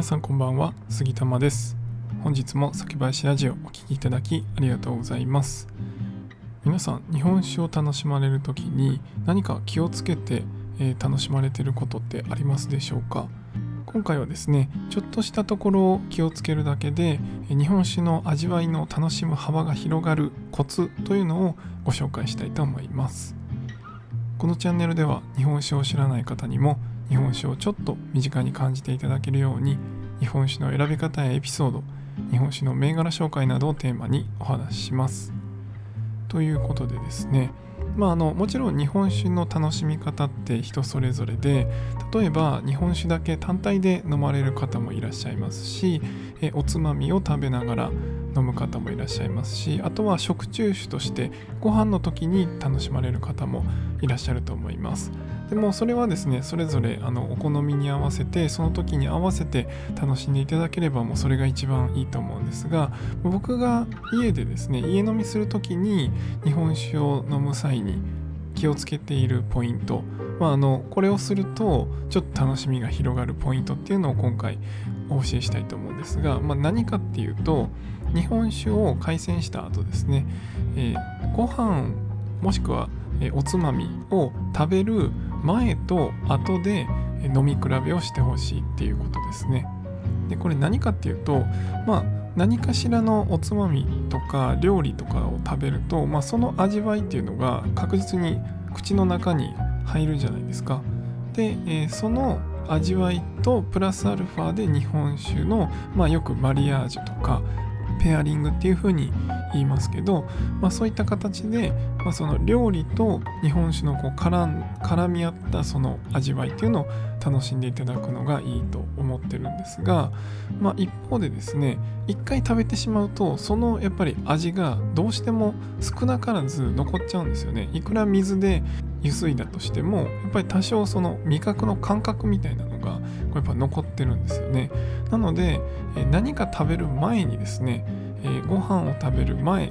皆さんこんばんは杉玉です。本日も酒林ラジオお聴きいただきありがとうございます。皆さん日本酒を楽しまれる時に何か気をつけて、えー、楽しまれていることってありますでしょうか？今回はですねちょっとしたところを気をつけるだけで日本酒の味わいの楽しむ幅が広がるコツというのをご紹介したいと思います。このチャンネルでは日本酒を知らない方にも日本酒をちょっと身近に感じていただけるように日本酒の選び方やエピソード日本酒の銘柄紹介などをテーマにお話しします。ということでですねまあ、あのもちろん日本酒の楽しみ方って人それぞれで例えば日本酒だけ単体で飲まれる方もいらっしゃいますしえおつまみを食べながら飲む方もいらっしゃいますしあとは食中酒としてご飯の時に楽しまれる方もいらっしゃると思います。でもそれはですねそれぞれあのお好みに合わせてその時に合わせて楽しんでいただければもうそれが一番いいと思うんですが僕が家でですね家飲みする時に日本酒を飲む際に気をつけているポイント、まあ、あのこれをするとちょっと楽しみが広がるポイントっていうのを今回お教えしたいと思うんですが、まあ、何かっていうと日本酒を開栓した後ですね、えー、ご飯もしくはおつまみを食べる前と後で飲み比べをしてほしいっていうことですね。でこれ何かっていうとまあ何かしらのおつまみとか料理とかを食べると、まあ、その味わいっていうのが確実に口の中に入るじゃないですか。で、えー、その味わいとプラスアルファで日本酒の、まあ、よくマリアージュとかペアリングっていう風に言いますけど、まあ、そういった形で、まあ、その料理と日本酒のこう絡絡み合ったその味わいっていうのを楽しんでいただくのがいいと思ってるんですが、まあ、一方でですね一回食べてしまうとそのやっぱり味がどうしても少なからず残っちゃうんですよね。いくら水でゆすいだとしてもやっぱり多少その味覚の感覚みたいながこうやっぱ残ってるんですよねなので何か食べる前にですねえー、ご飯を食べる前、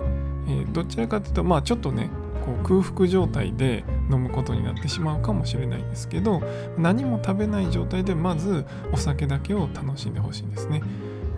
え、どちらかというとまあちょっとねこう空腹状態で飲むことになってしまうかもしれないんですけど何も食べない状態でまずお酒だけを楽しんでほしいんですね。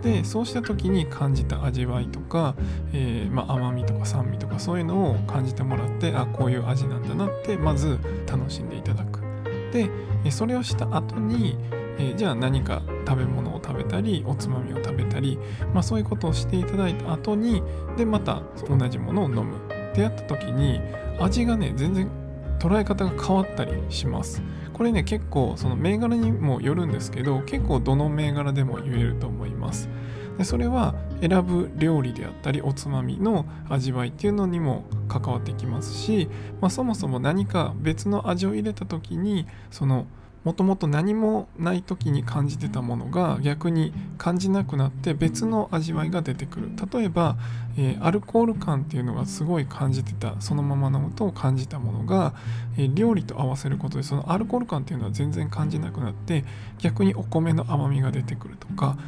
でそうした時に感じた味わいとか、えー、まあ、甘みとか酸味とかそういうのを感じてもらってあこういう味なんだなってまず楽しんでいただく。でそれをした後に、え、じゃあ何か食べ物を食べたりおつまみを食べたり、まあ、そういうことをしていただいた後にでまた同じものを飲む。ってやった時に味がね全然捉え方が変わったりします。これね結構その銘柄にもよるんですけど結構どの銘柄でも言えると思います。でそれは選ぶ料理であったりおつまみの味わいっていうのにも関わってきますし、まあ、そもそも何か別の味を入れた時にそのもともと何もない時に感じてたものが逆に感じなくなって別の味わいが出てくる。例えば、えー、アルコール感っていうのがすごい感じてたそのまま飲むと感じたものが、えー、料理と合わせることでそのアルコール感っていうのは全然感じなくなって逆にお米の甘みが出てくるとか、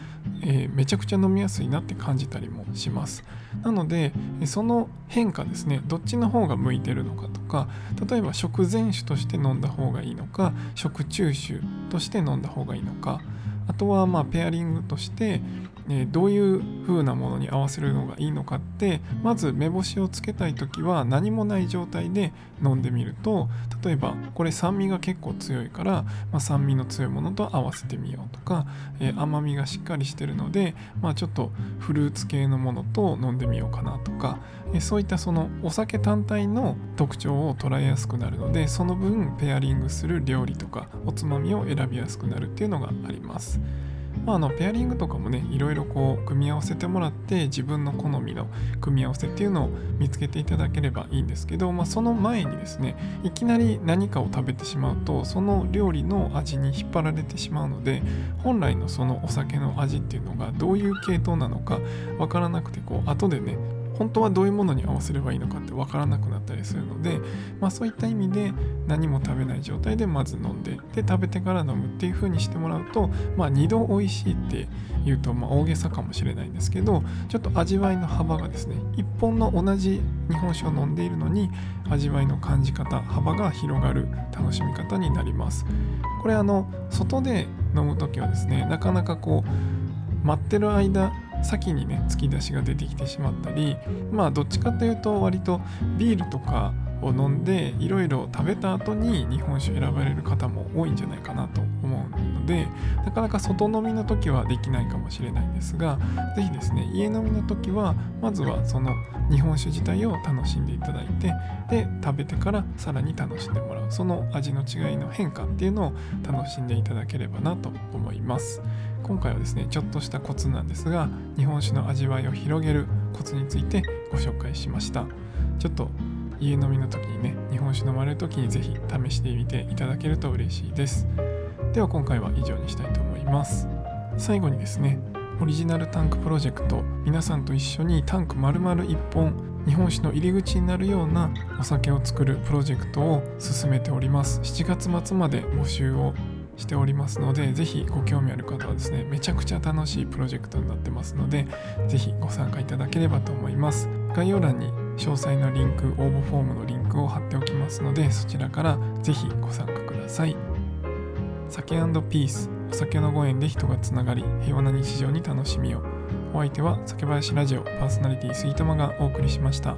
えー、めちゃくちゃ飲みやすいなって感じたりもします。なのでその変化ですねどっちの方が向いてるのかとか例えば食前酒として飲んだ方がいいのか食中酒として飲んだ方がいいのかあとはまあペアリングとしてえどういう風なものに合わせるのがいいのかってまず目星をつけたい時は何もない状態で飲んでみると例えばこれ酸味が結構強いから、まあ、酸味の強いものと合わせてみようとか、えー、甘みがしっかりしてるので、まあ、ちょっとフルーツ系のものと飲んでみようかなとか、えー、そういったそのお酒単体の特徴を捉えやすくなるのでその分ペアリングする料理とかおつまみを選びやすくなるっていうのがあります。まあ、あのペアリングとかもねいろいろこう組み合わせてもらって自分の好みの組み合わせっていうのを見つけていただければいいんですけど、まあ、その前にですねいきなり何かを食べてしまうとその料理の味に引っ張られてしまうので本来のそのお酒の味っていうのがどういう系統なのかわからなくてこう後でね本当はどういうものに合わせればいいのかって分からなくなったりするので、まあ、そういった意味で何も食べない状態でまず飲んでで食べてから飲むっていう風にしてもらうと、まあ、2度美味しいって言うとまあ大げさかもしれないんですけどちょっと味わいの幅がですね1本の同じ日本酒を飲んでいるのに味わいの感じ方幅が広がる楽しみ方になります。これあの外で飲む時はですねなかなかこう待ってる間先にね突き出しが出てきてしまったりまあどっちかというと割とビールとかを飲んでいろいろ食べた後に日本酒選ばれる方も多いんじゃないかなと思うのでなかなか外飲みの時はできないかもしれないんですが是非ですね家飲みの時はまずはその日本酒自体を楽しんでいただいてで食べてからさらに楽しんでもらうその味の違いの変化っていうのを楽しんでいただければなと思います。今回はですねちょっとしたコツなんですが日本酒の味わいを広げるコツについてご紹介しました。ちょっと家飲みの時にね日本酒飲まれる時にぜひ試してみていただけると嬉しいです。では今回は以上にしたいと思います。最後にですねオリジナルタンクプロジェクト皆さんと一緒にタンク丸々1本日本酒の入り口になるようなお酒を作るプロジェクトを進めております。7月末まで募集をしておりますのでぜひご興味ある方はですねめちゃくちゃ楽しいプロジェクトになってますのでぜひご参加いただければと思います。概要欄に詳細のリンク応募フォームのリンクを貼っておきますのでそちらからぜひご参加ください。酒ピースお酒のご縁で人がつながり平和な日常に楽しみを。お相手は酒林ラジオパーソナリティスイートマがお送りしました。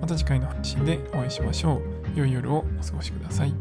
また次回の配信でお会いしましょう。良い夜をお過ごしください。